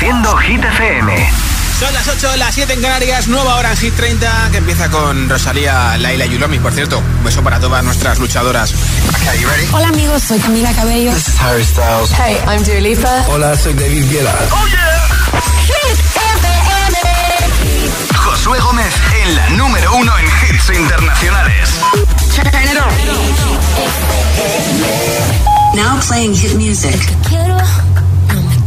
Hit FM. Son las 8, las 7 en Canarias, nueva hora en Hit 30, que empieza con Rosalía, Laila Yulomi. Por cierto, un beso para todas nuestras luchadoras. Hola amigos, soy Camila Cabello. This is Harry Styles. Hey, I'm Dua Lipa. Hola, soy David Guetta. ¡Oh, yeah! Hit FM. Josué Gómez en la número uno en hits internacionales. Now playing hit music.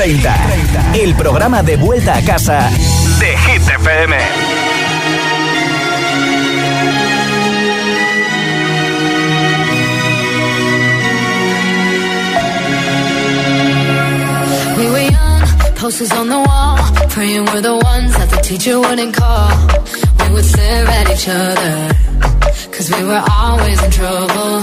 30, el programa de vuelta a casa de Hit FM. We were young, posters on the wall, praying we're the ones that the teacher wouldn't call. We would stare at each other, cause we were always in trouble.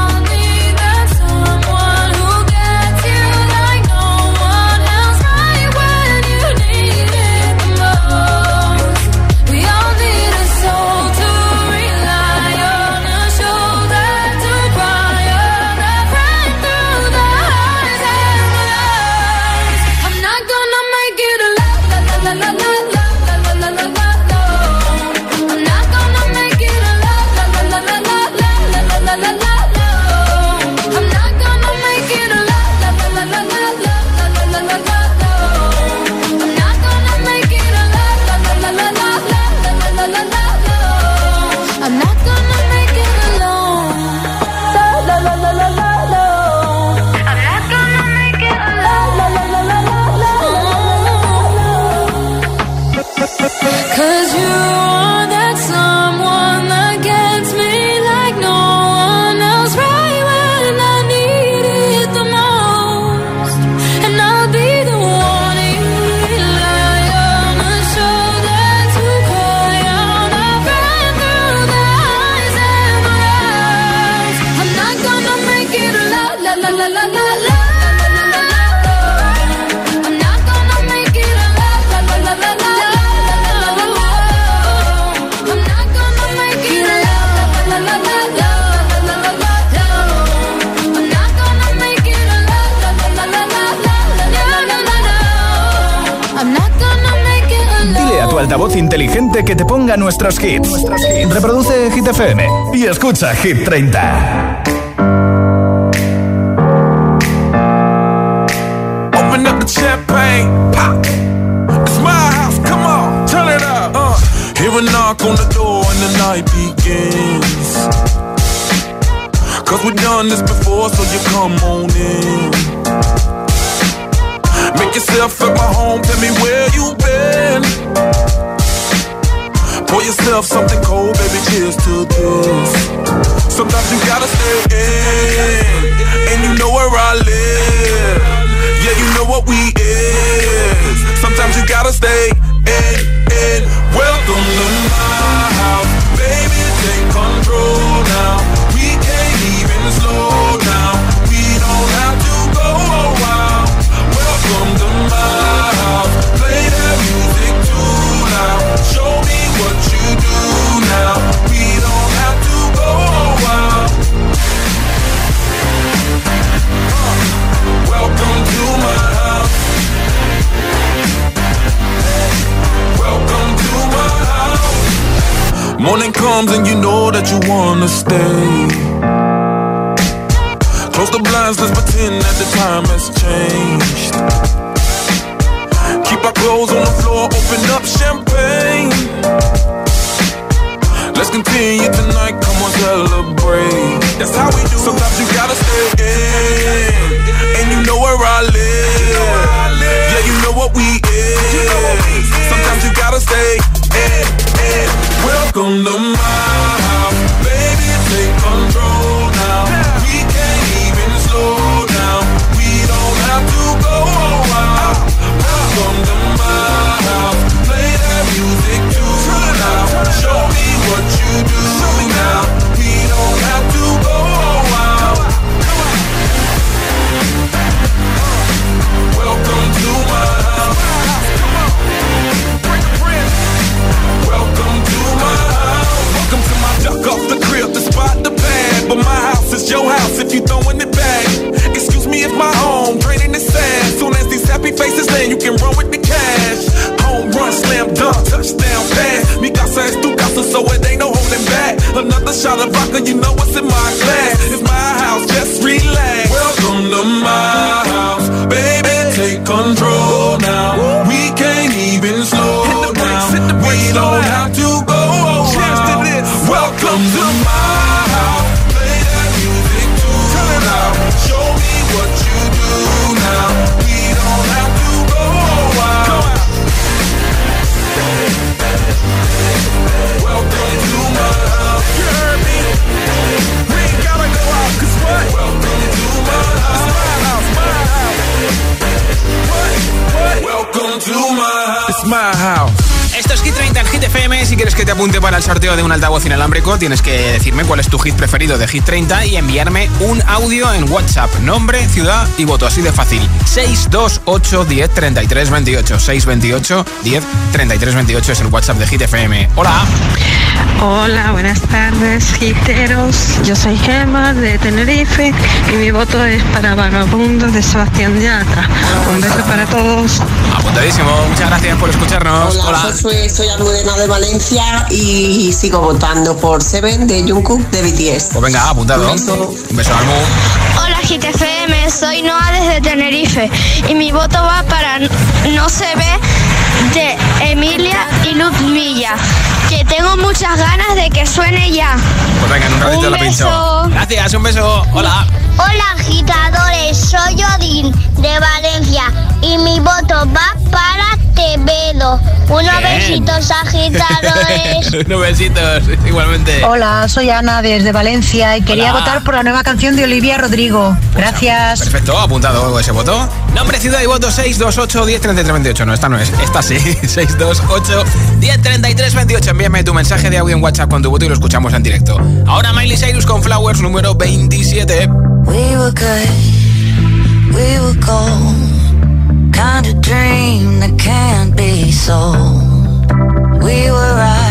ponga nuestros hits. Reproduce Hit FM y escucha Hit 30. Open up the champagne, pop. It's my house, come on, turn it up. Uh. Hear a knock on the door and the night begins. Cause we've done this before, so you come on in. Make yourself at my home, tell me where you been. Pour yourself something cold, baby, cheers to this. Sometimes you gotta stay in, and you know where I live. Yeah, you know what we is. Sometimes you gotta stay in, Morning comes and you know that you wanna stay. Close the blinds, let's pretend that the time has changed. Keep our clothes on the floor, open up champagne. Let's continue tonight, come on, celebrate. That's how we do. Sometimes you gotta stay in, and you know where I live. Yeah, you know what we is con lo your house if you throwing it back. Excuse me if my home draining the sand. Soon as these happy faces land, you can run with the cash. Home run, slam dunk, touchdown pass. Mi casa es tu casa, so it ain't no holding back. Another shot of vodka, you know what's in my glass. It's my house, just relax. Welcome to my house, baby, take control now. We can't even slow down. We don't have to para el sorteo de un altavoz inalámbrico, tienes que decirme cuál es tu hit preferido de Hit 30 y enviarme un audio en WhatsApp. Nombre, ciudad y voto. Así de fácil. 628 10 33 28. 628 10 33 28 es el WhatsApp de Hit FM. Hola. Hola, buenas tardes, giteros. Yo soy Gemma de Tenerife y mi voto es para Vagabundos de Sebastián Yatra. Un beso para todos. Apuntadísimo. Muchas gracias por escucharnos. Hola, Josué, soy Almudena de Valencia y sigo votando por Seven de Jungkook de BTS. Pues venga, apuntado. Un beso. Un beso. Hola GTFM, soy Noa desde Tenerife y mi voto va para No se ve de Emilia y Ludmilla, que tengo muchas ganas de que suene ya. Pues venga, en un ratito Un la pincho. beso. Gracias, un beso. Hola. Hola agitadores, soy Odín de Valencia y mi voto va para Tevedo. Unos Bien. besitos agitadores. Unos besitos, igualmente. Hola, soy Ana desde Valencia y quería Hola. votar por la nueva canción de Olivia Rodrigo. Gracias. Perfecto, apuntado ese voto. Nombre, ciudad y voto 628 10 33 28. No, esta no es, esta sí. 628 10 33 28. Envíame tu mensaje de audio en WhatsApp con tu voto y lo escuchamos en directo. Ahora Miley Cyrus con Flowers número 27. We were good, we were gold. Kind of dream that can't be sold. We were right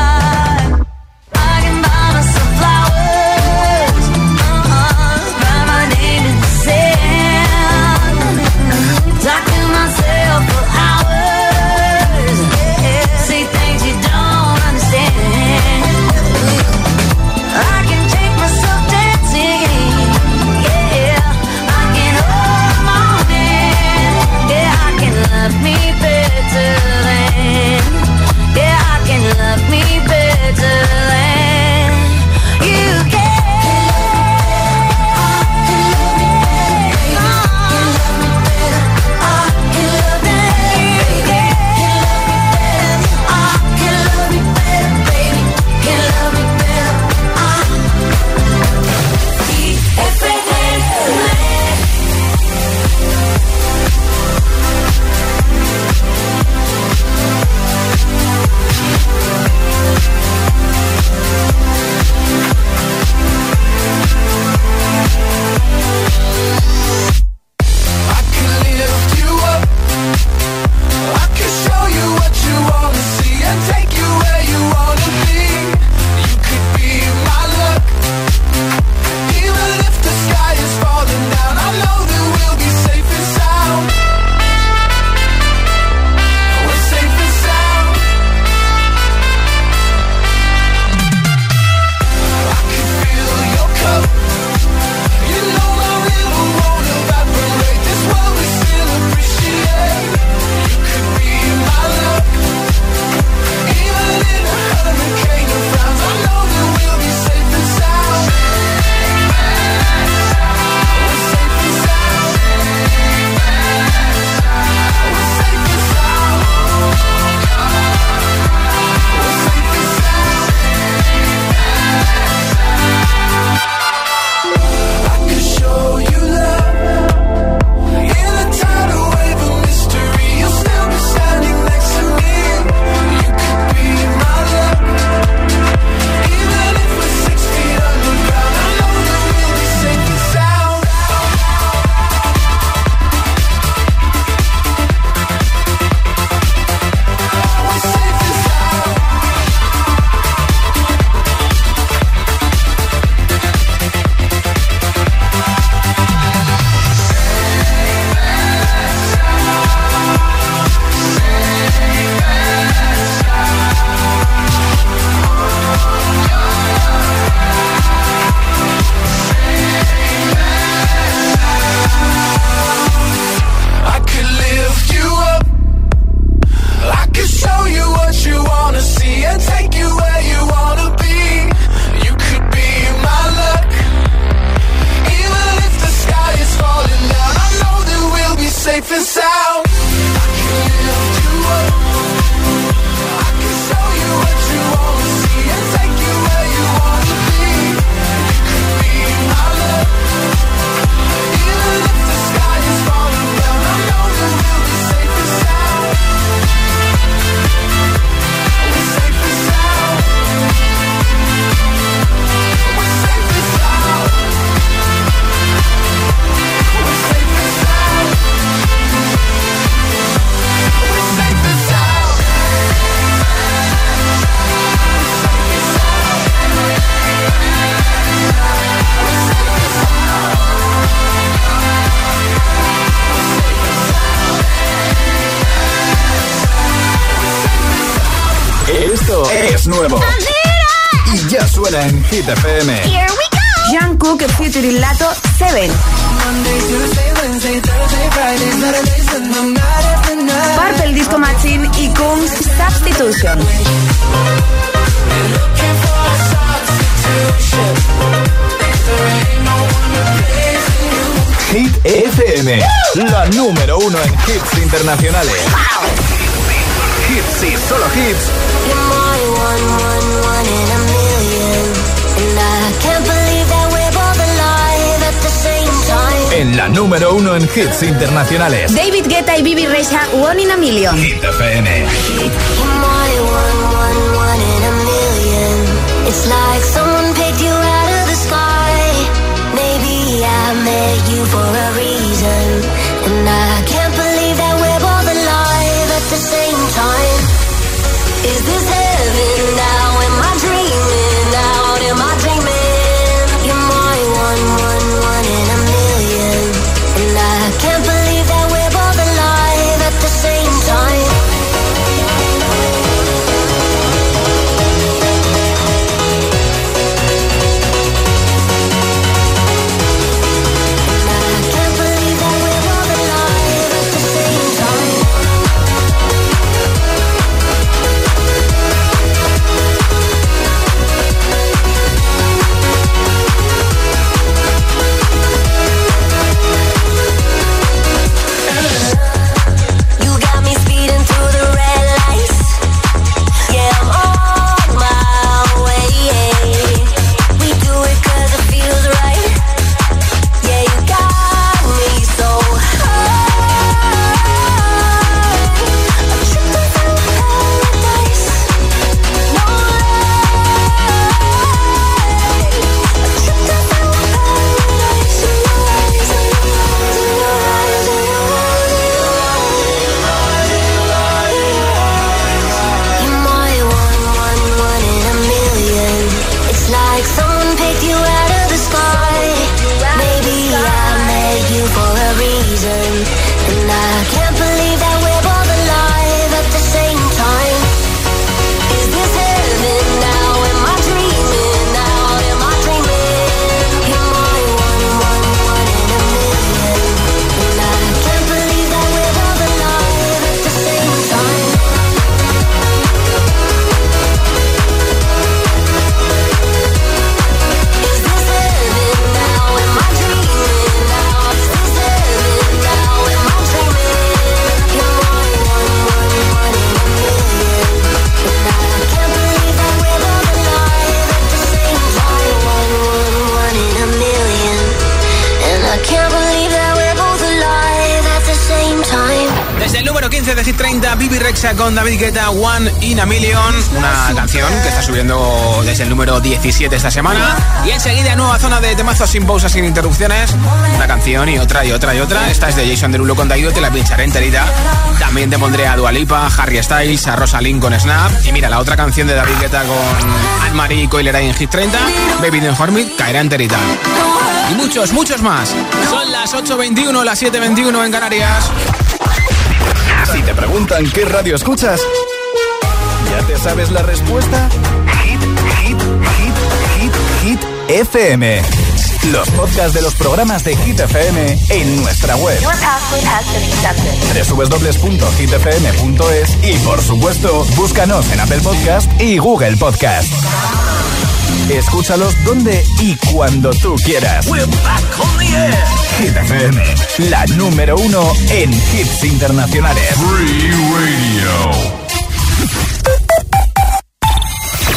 Hit FM. Here we go. Jungkook featuring Lato 7. Purple Disco Machine y Kungs Substitution. Hit FM, la número uno en hits internacionales. Hits y solo hits. La número uno en hits internacionales. David Guetta y Bibi Rexha, One in a Million. Hit FM. It's like someone picked you out of the sky. Maybe I met you for a reason. 15 de Hit 30, Bibi Rexa con David Guetta, One in a Million. Una canción que está subiendo desde el número 17 esta semana. Y enseguida, nueva zona de temazos sin pausas, sin interrupciones. Una canción y otra y otra y otra. Esta es de Jason Derulo con David, te la pincharé enterita. También te pondré a Dualipa, Harry Styles, a Rosalind con Snap. Y mira, la otra canción de David Guetta con Anne-Marie y Coileray en Hit 30, Baby Don't Hurt Me, caerá enterita. Y muchos, muchos más. Son las 8.21, las 7.21 en Canarias. Si te preguntan qué radio escuchas, ¿ya te sabes la respuesta? Hit, hit, hit, hit, hit, FM. Los podcasts de los programas de Hit FM en nuestra web. www.hitfm.es y por supuesto, búscanos en Apple Podcast y Google Podcast. Escúchalos donde y cuando tú quieras. Hit FM, la número uno en hits internacionales.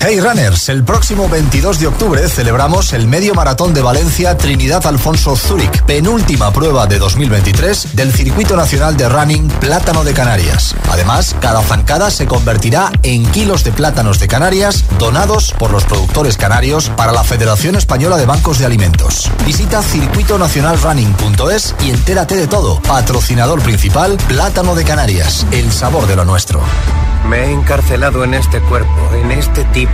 Hey Runners, el próximo 22 de octubre celebramos el Medio Maratón de Valencia Trinidad Alfonso Zúrich, penúltima prueba de 2023 del Circuito Nacional de Running Plátano de Canarias. Además, cada zancada se convertirá en kilos de plátanos de Canarias donados por los productores canarios para la Federación Española de Bancos de Alimentos. Visita circuitonacionalrunning.es y entérate de todo. Patrocinador principal, Plátano de Canarias, el sabor de lo nuestro. Me he encarcelado en este cuerpo, en este tipo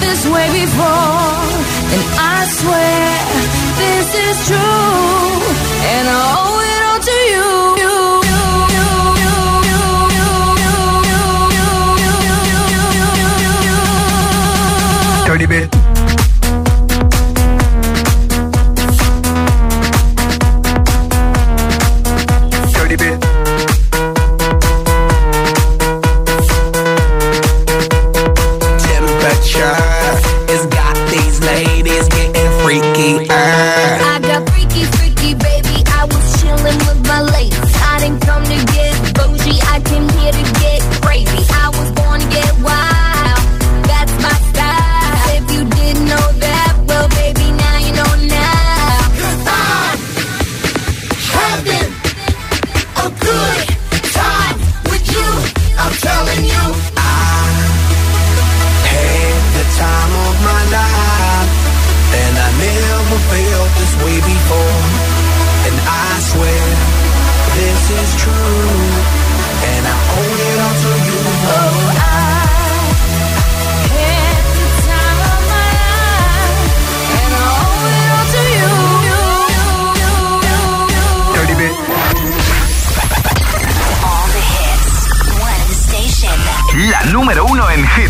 this way before. And I swear this is true, and I owe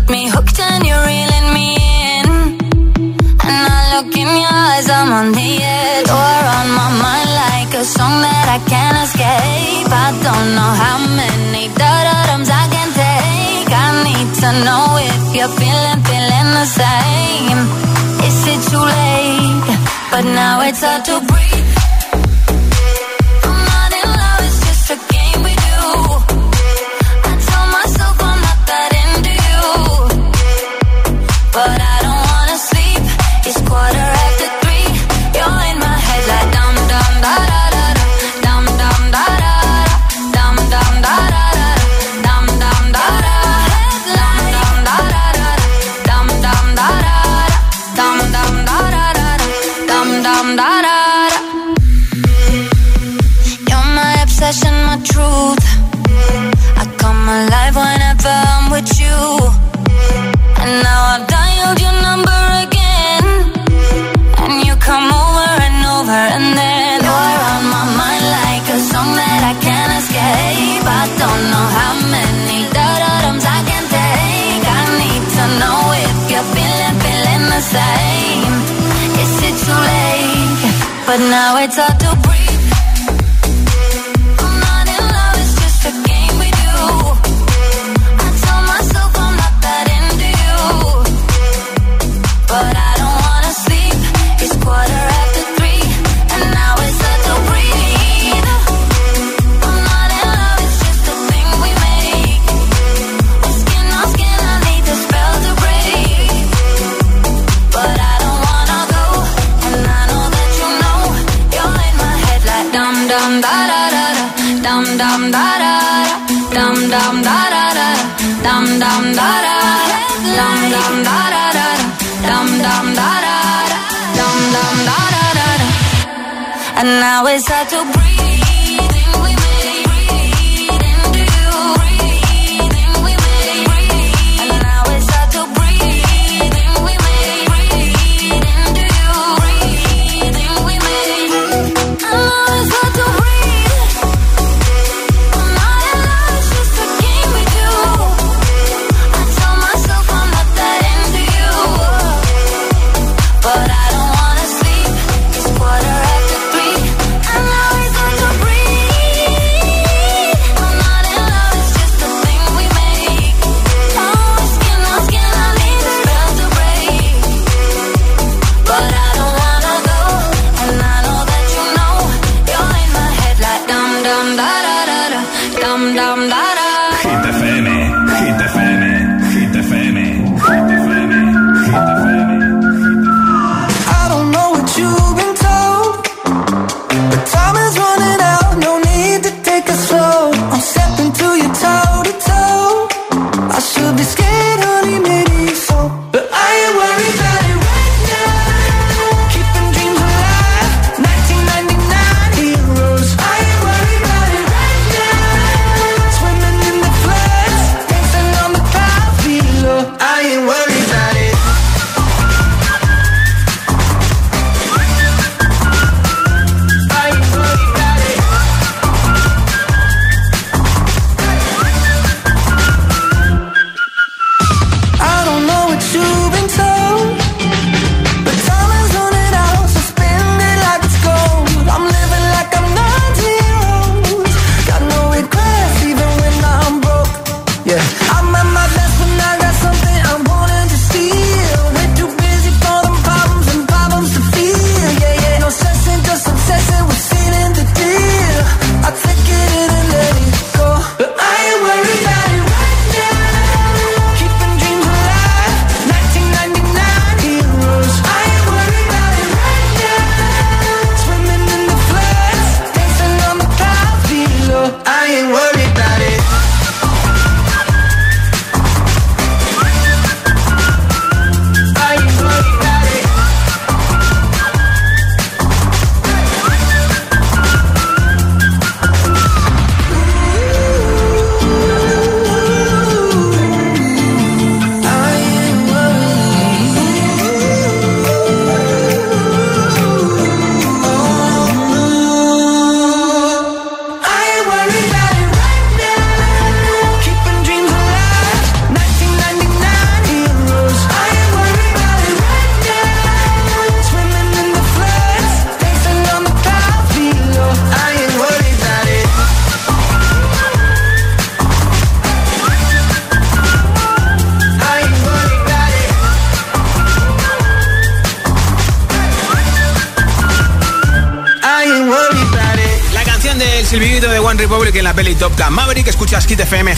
got me hooked and you're reeling me in. And I look in your eyes, I'm on the edge. You're on my mind like a song that I can't escape. I don't know how many thududums I can take. I need to know if you're feeling, feeling the same. Is it too late? But now it's hard to breathe. dum dum da da da, dum dum da da da. Dum dum da da da, dum dum da da da. Dum dum da da da, dum dum da da da. And now it's hard to breathe.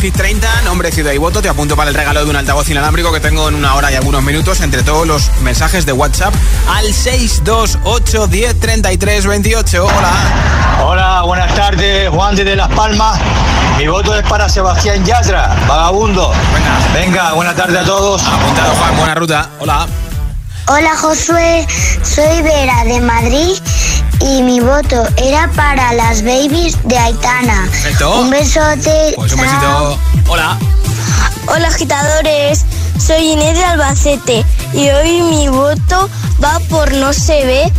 Hit FM, Hit 30, nombre, ciudad y voto. Te apunto para el regalo de un altavoz inalámbrico que tengo en una hora y algunos minutos entre todos los mensajes de WhatsApp al 628 10 33 28. Hola. Hola, buenas tardes, Juan de Las Palmas. Mi voto es para Sebastián Yatra, vagabundo. Venga, buenas tardes a todos. Apuntado, Juan, buena ruta. Hola. Hola Josué, soy Vera de Madrid y mi voto era para las babies de Aitana. Perfecto. Un besote. Pues un chao. besito. Hola. Hola agitadores, soy Inés de Albacete y hoy mi voto va por no se ve.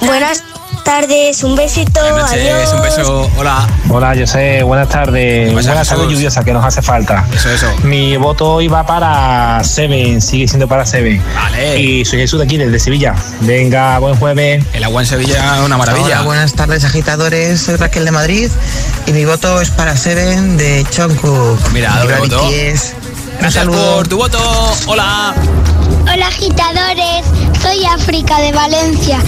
Buenas tardes, un besito, Buenas noches, adiós. un beso. Hola. Hola, yo sé, buenas tardes. Buenas tardes lluviosa que nos hace falta. Eso, eso. Mi voto hoy va para Seven, sigue siendo para Seven. Vale. Y soy Jesús de aquí, desde Sevilla. Venga, buen jueves. El agua en Sevilla es una maravilla. Hola, buenas tardes agitadores, soy Raquel de Madrid y mi voto es para Seven de Jungkook. Mira, doble voto. Gracias saludo. por tu voto. Hola. Hola agitadores, soy África de Valencia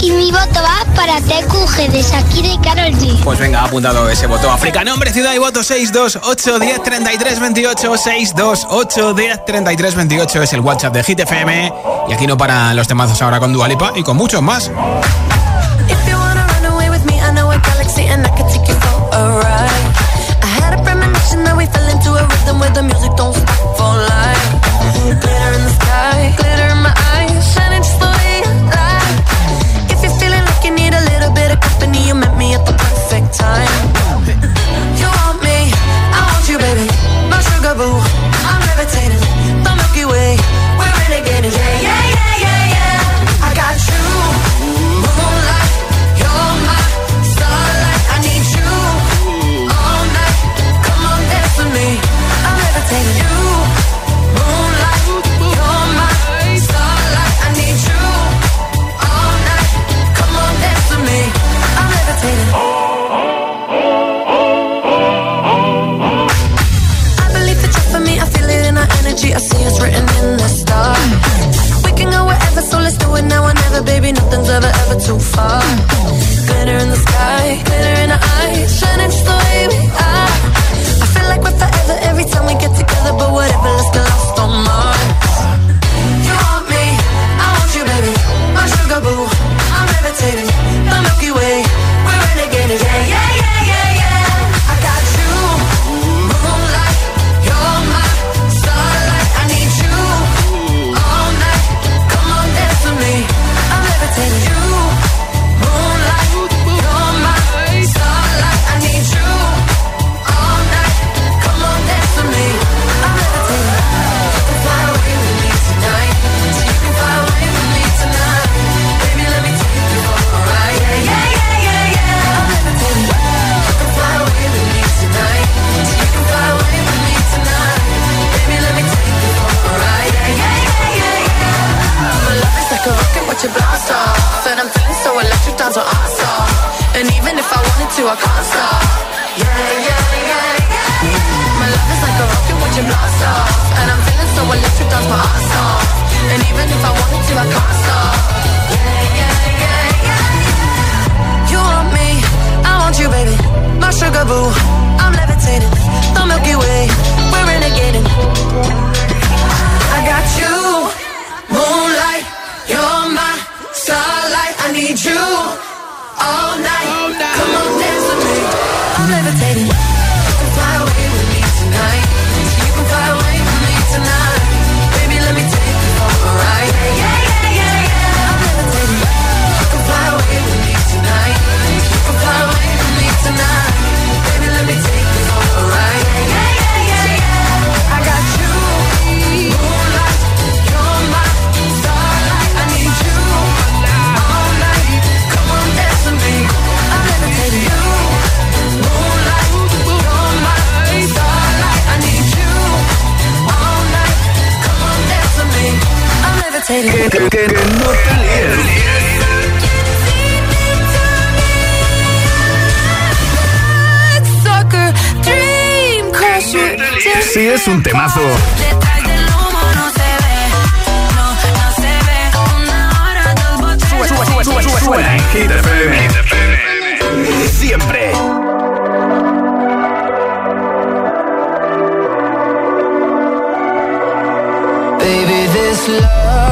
y mi voto va para TQG de Shakira y Karol G. Pues venga, ha apuntado ese voto. África, nombre, ciudad y voto 628 10 33 28 628 10 33 28 es el WhatsApp de Hit FM. Y aquí no paran los temazos ahora con Dualipa y con muchos más. All night. Come on, dance with me. I'm levitating. You can fly away with me tonight. You can fly away with me tonight. Baby, let me take you for a ride. Yeah, yeah, yeah, yeah, yeah. I'm levitating. You can fly away with me tonight. You can fly away with me tonight. Que, que, que, que no te. Sí, es un temazo. Siempre. Baby, this love.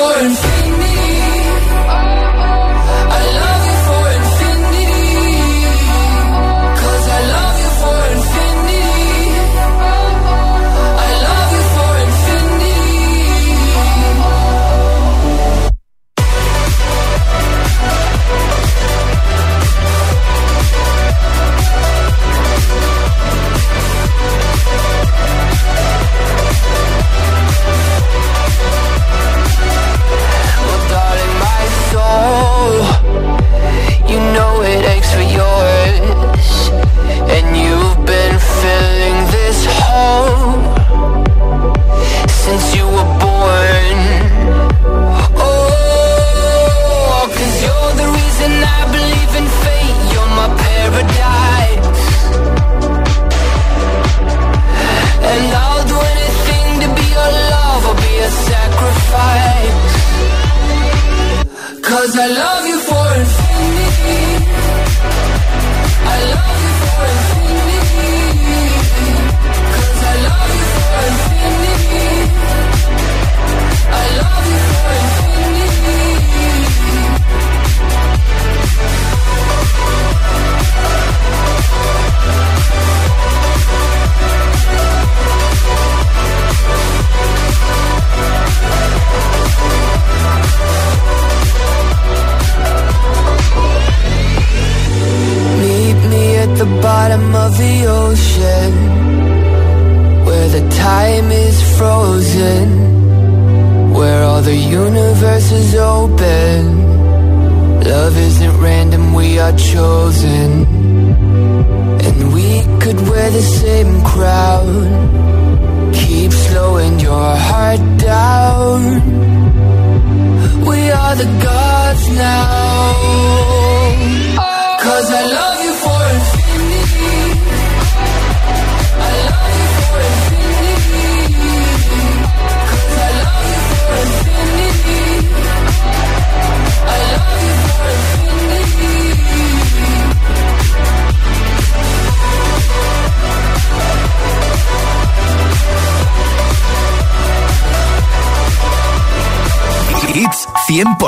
wouldn't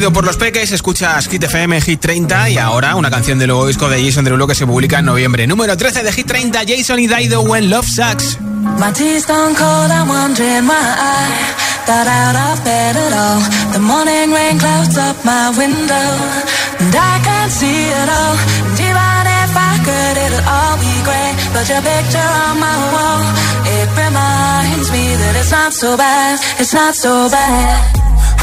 por los peques, escuchas Hit FM Hit 30 y ahora una canción del nuevo disco de Jason Derulo que se publica en noviembre. Número 13 de Hit 30, Jason y Daido When Love Sucks. My cold, I'm wondering why I out of bed at all. The morning rain clouds up my window, it's not so bad, it's not so bad.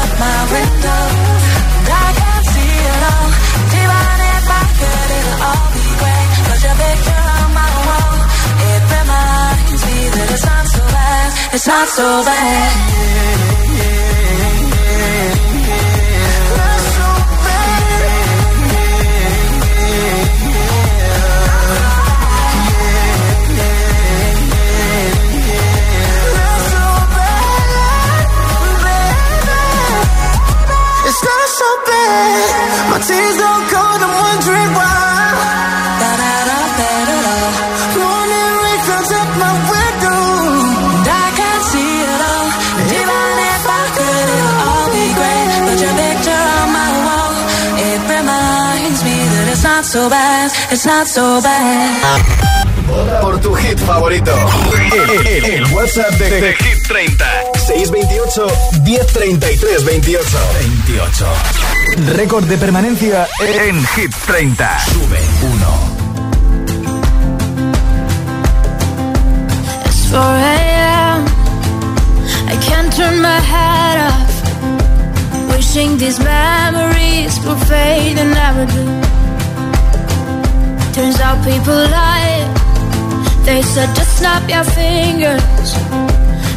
up my window. And I can't see it all. Even if I could, it'll all be great. But your picture on my wall, it reminds me that it's not so bad. It's not so bad. It's not so bad. Por tu hit favorito. El, el- el WhatsApp de, de Hit 30. 628 1033 28. 28. Récord de permanencia en Hit 30. Sube 1. It's 4 a.m. I can't turn my head off. Wishing these memories would fade and never do. Turns out people lie. They said just snap your fingers.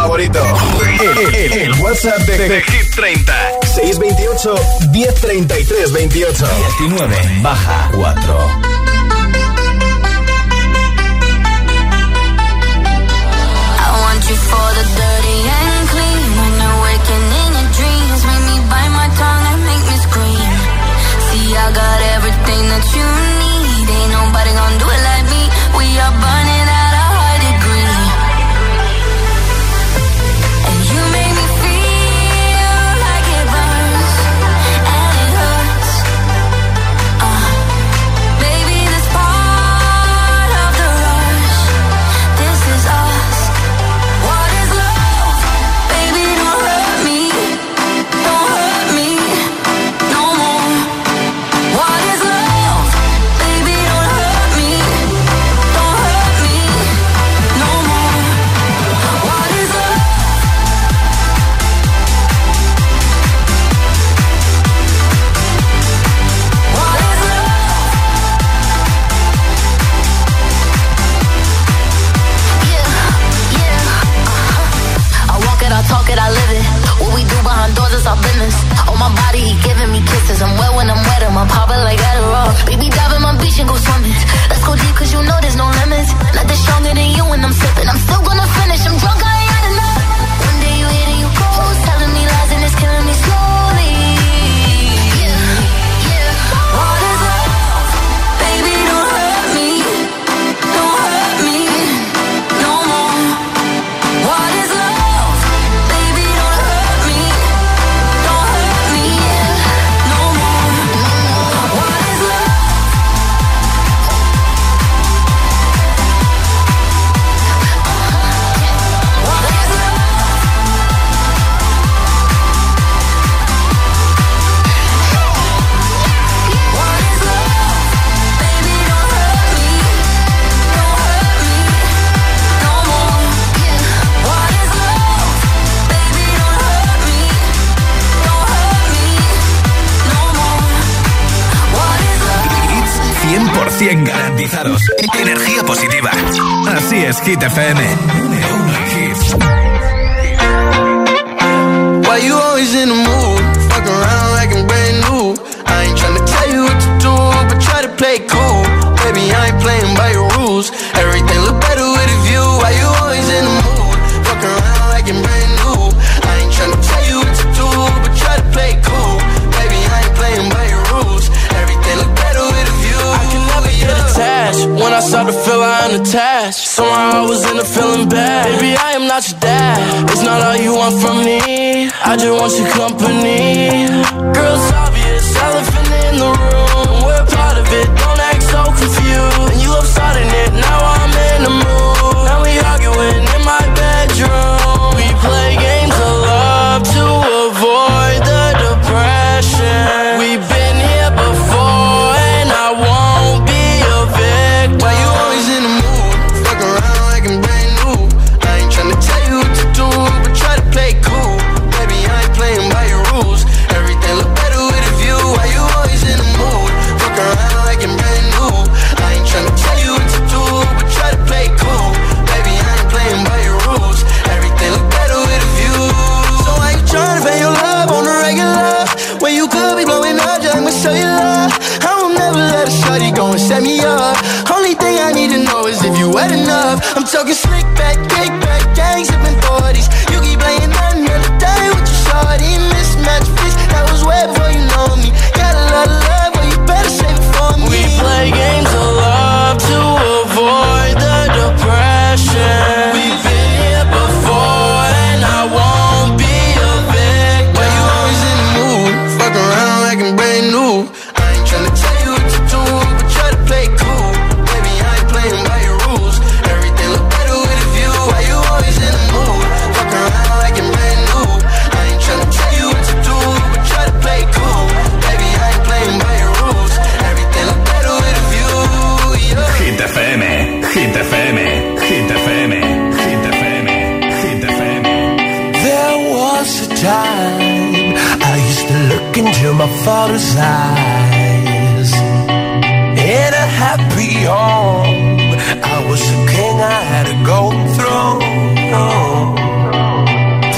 favorito. El, el, el, WhatsApp de, de, de, Hit 30. 628 1033 28. 19 baja 4. Hit FM. Why you always in the mood? Fuck around like I'm brand new. I ain't tryna tell you what to do, but try to play cool. Baby, I ain't playing by your rules. Everything look better with a view. Why you always in the mood? Fuck around like I'm brand new. I ain't tryna tell you what to do, but try to play cool. Baby, I ain't playing by your rules. Everything look better with a view. I can never get attached when I start to feel I'm attached. So I was in a feeling bad. Baby, I am not your dad. It's not all you want from me. I just want your company. Girls, obvious, elephant in the room. picture my father's eyes in a happy home. I was a king, I had a golden throne.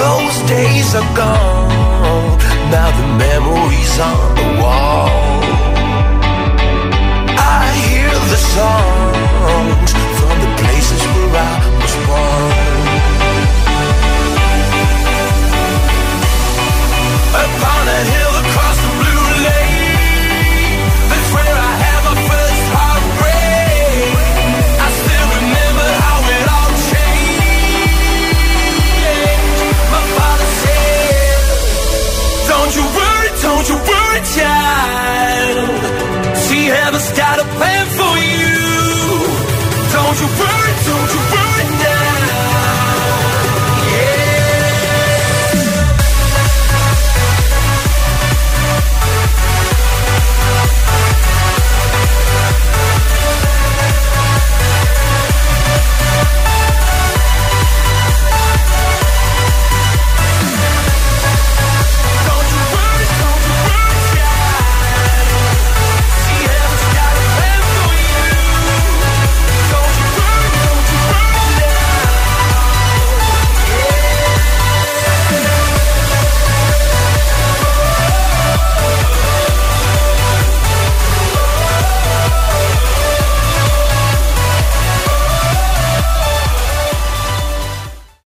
Those days are gone. Now the memories on the wall. I hear the song. just gotta pay